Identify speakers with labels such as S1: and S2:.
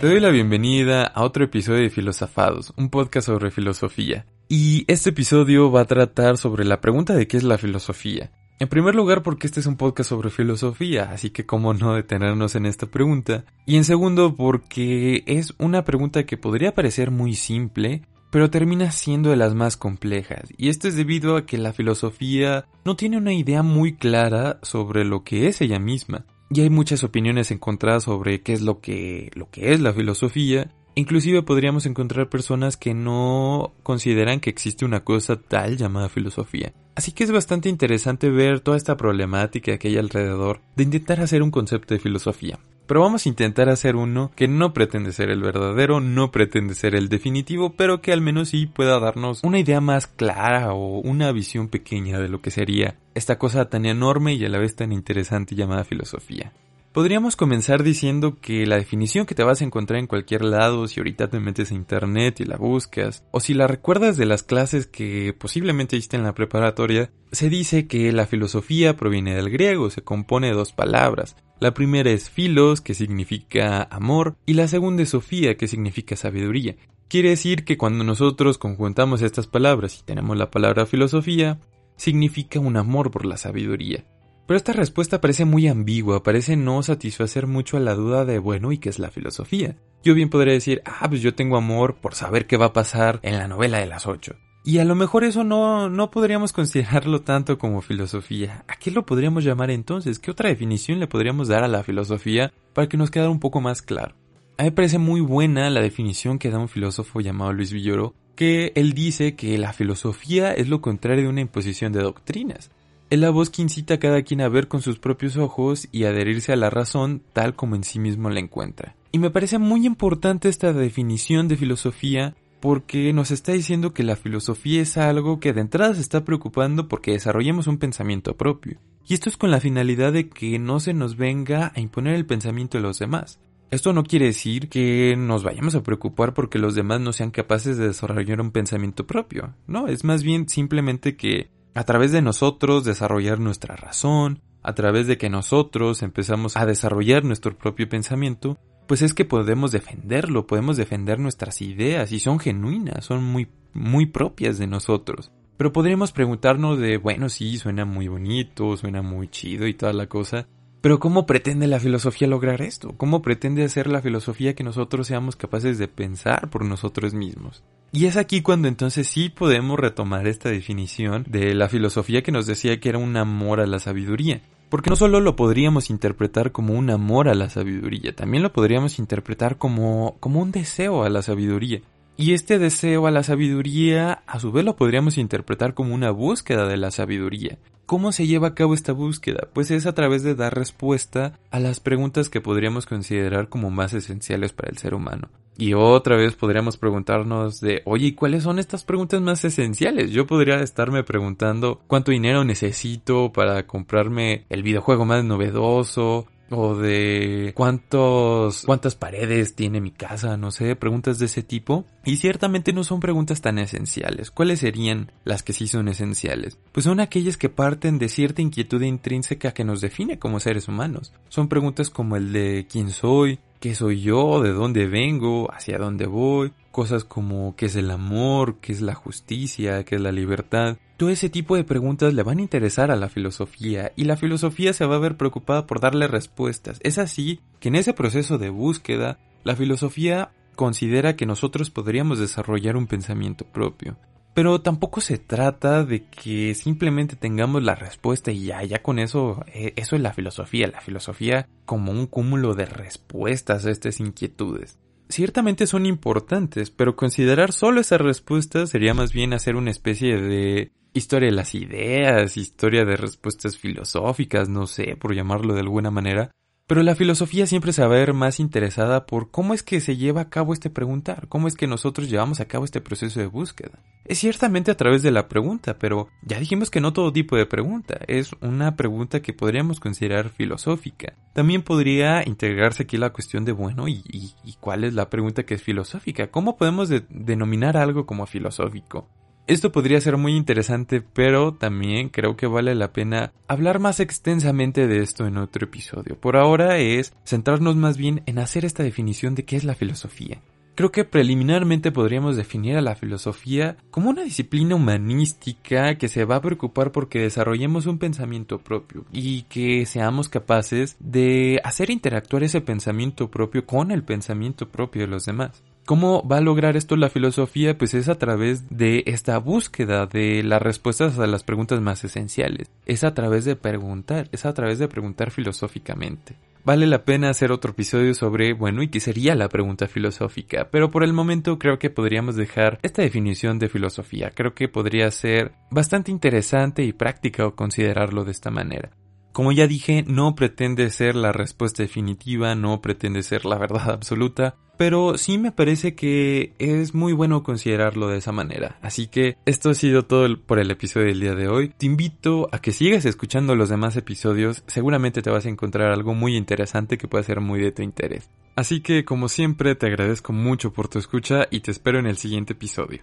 S1: Te doy la bienvenida a otro episodio de Filosofados, un podcast sobre filosofía. Y este episodio va a tratar sobre la pregunta de qué es la filosofía. En primer lugar porque este es un podcast sobre filosofía, así que cómo no detenernos en esta pregunta. Y en segundo porque es una pregunta que podría parecer muy simple, pero termina siendo de las más complejas. Y esto es debido a que la filosofía no tiene una idea muy clara sobre lo que es ella misma. Y hay muchas opiniones encontradas sobre qué es lo que, lo que es la filosofía. Inclusive podríamos encontrar personas que no consideran que existe una cosa tal llamada filosofía. Así que es bastante interesante ver toda esta problemática que hay alrededor de intentar hacer un concepto de filosofía. Pero vamos a intentar hacer uno que no pretende ser el verdadero, no pretende ser el definitivo, pero que al menos sí pueda darnos una idea más clara o una visión pequeña de lo que sería esta cosa tan enorme y a la vez tan interesante llamada filosofía. Podríamos comenzar diciendo que la definición que te vas a encontrar en cualquier lado, si ahorita te metes a internet y la buscas, o si la recuerdas de las clases que posiblemente hiciste en la preparatoria, se dice que la filosofía proviene del griego, se compone de dos palabras. La primera es filos, que significa amor, y la segunda es sofía, que significa sabiduría. Quiere decir que cuando nosotros conjuntamos estas palabras y tenemos la palabra filosofía, significa un amor por la sabiduría. Pero esta respuesta parece muy ambigua, parece no satisfacer mucho a la duda de, bueno, ¿y qué es la filosofía? Yo bien podría decir, ah, pues yo tengo amor por saber qué va a pasar en la novela de las ocho. Y a lo mejor eso no, no podríamos considerarlo tanto como filosofía. ¿A qué lo podríamos llamar entonces? ¿Qué otra definición le podríamos dar a la filosofía para que nos quedara un poco más claro? A mí me parece muy buena la definición que da un filósofo llamado Luis Villoro, que él dice que la filosofía es lo contrario de una imposición de doctrinas. Es la voz que incita a cada quien a ver con sus propios ojos y adherirse a la razón tal como en sí mismo la encuentra. Y me parece muy importante esta definición de filosofía porque nos está diciendo que la filosofía es algo que de entrada se está preocupando porque desarrollemos un pensamiento propio. Y esto es con la finalidad de que no se nos venga a imponer el pensamiento de los demás. Esto no quiere decir que nos vayamos a preocupar porque los demás no sean capaces de desarrollar un pensamiento propio. No, es más bien simplemente que a través de nosotros desarrollar nuestra razón, a través de que nosotros empezamos a desarrollar nuestro propio pensamiento, pues es que podemos defenderlo, podemos defender nuestras ideas y son genuinas, son muy, muy propias de nosotros. Pero podríamos preguntarnos de, bueno, sí, suena muy bonito, suena muy chido y toda la cosa, pero ¿cómo pretende la filosofía lograr esto? ¿Cómo pretende hacer la filosofía que nosotros seamos capaces de pensar por nosotros mismos? Y es aquí cuando entonces sí podemos retomar esta definición de la filosofía que nos decía que era un amor a la sabiduría. Porque no solo lo podríamos interpretar como un amor a la sabiduría, también lo podríamos interpretar como, como un deseo a la sabiduría. Y este deseo a la sabiduría, a su vez lo podríamos interpretar como una búsqueda de la sabiduría. ¿Cómo se lleva a cabo esta búsqueda? Pues es a través de dar respuesta a las preguntas que podríamos considerar como más esenciales para el ser humano. Y otra vez podríamos preguntarnos de, oye, ¿cuáles son estas preguntas más esenciales? Yo podría estarme preguntando cuánto dinero necesito para comprarme el videojuego más novedoso, o de cuántos cuántas paredes tiene mi casa, no sé, preguntas de ese tipo. Y ciertamente no son preguntas tan esenciales. ¿Cuáles serían las que sí son esenciales? Pues son aquellas que parten de cierta inquietud intrínseca que nos define como seres humanos. Son preguntas como el de quién soy, qué soy yo, de dónde vengo, hacia dónde voy, cosas como qué es el amor, qué es la justicia, qué es la libertad. Todo ese tipo de preguntas le van a interesar a la filosofía y la filosofía se va a ver preocupada por darle respuestas. Es así que en ese proceso de búsqueda, la filosofía considera que nosotros podríamos desarrollar un pensamiento propio. Pero tampoco se trata de que simplemente tengamos la respuesta y ya, con eso, eh, eso es la filosofía, la filosofía como un cúmulo de respuestas a estas inquietudes. Ciertamente son importantes, pero considerar solo esas respuestas sería más bien hacer una especie de historia de las ideas, historia de respuestas filosóficas, no sé, por llamarlo de alguna manera, pero la filosofía siempre se va a ver más interesada por cómo es que se lleva a cabo este preguntar, cómo es que nosotros llevamos a cabo este proceso de búsqueda. Es ciertamente a través de la pregunta, pero ya dijimos que no todo tipo de pregunta, es una pregunta que podríamos considerar filosófica. También podría integrarse aquí la cuestión de, bueno, ¿y, cuál es la pregunta que es filosófica? ¿Cómo podemos denominar algo como filosófico? Esto podría ser muy interesante, pero también creo que vale la pena hablar más extensamente de esto en otro episodio. Por ahora es centrarnos más bien en hacer esta definición de qué es la filosofía. Creo que preliminarmente podríamos definir a la filosofía como una disciplina humanística que se va a preocupar porque desarrollemos un pensamiento propio y que seamos capaces de hacer interactuar ese pensamiento propio con el pensamiento propio de los demás. ¿Cómo va a lograr esto la filosofía? Pues es a través de esta búsqueda de las respuestas a las preguntas más esenciales. Es a través de preguntar, es a través de preguntar filosóficamente. Vale la pena hacer otro episodio sobre, bueno, ¿y qué sería la pregunta filosófica? Pero por el momento creo que podríamos dejar esta definición de filosofía. Creo que podría ser bastante interesante y práctica considerarlo de esta manera. Como ya dije, no pretende ser la respuesta definitiva, no pretende ser la verdad absoluta, pero sí me parece que es muy bueno considerarlo de esa manera. Así que esto ha sido todo por el episodio del día de hoy. Te invito a que sigas escuchando los demás episodios, seguramente te vas a encontrar algo muy interesante que puede ser muy de tu interés. Así que como siempre te agradezco mucho por tu escucha y te espero en el siguiente episodio.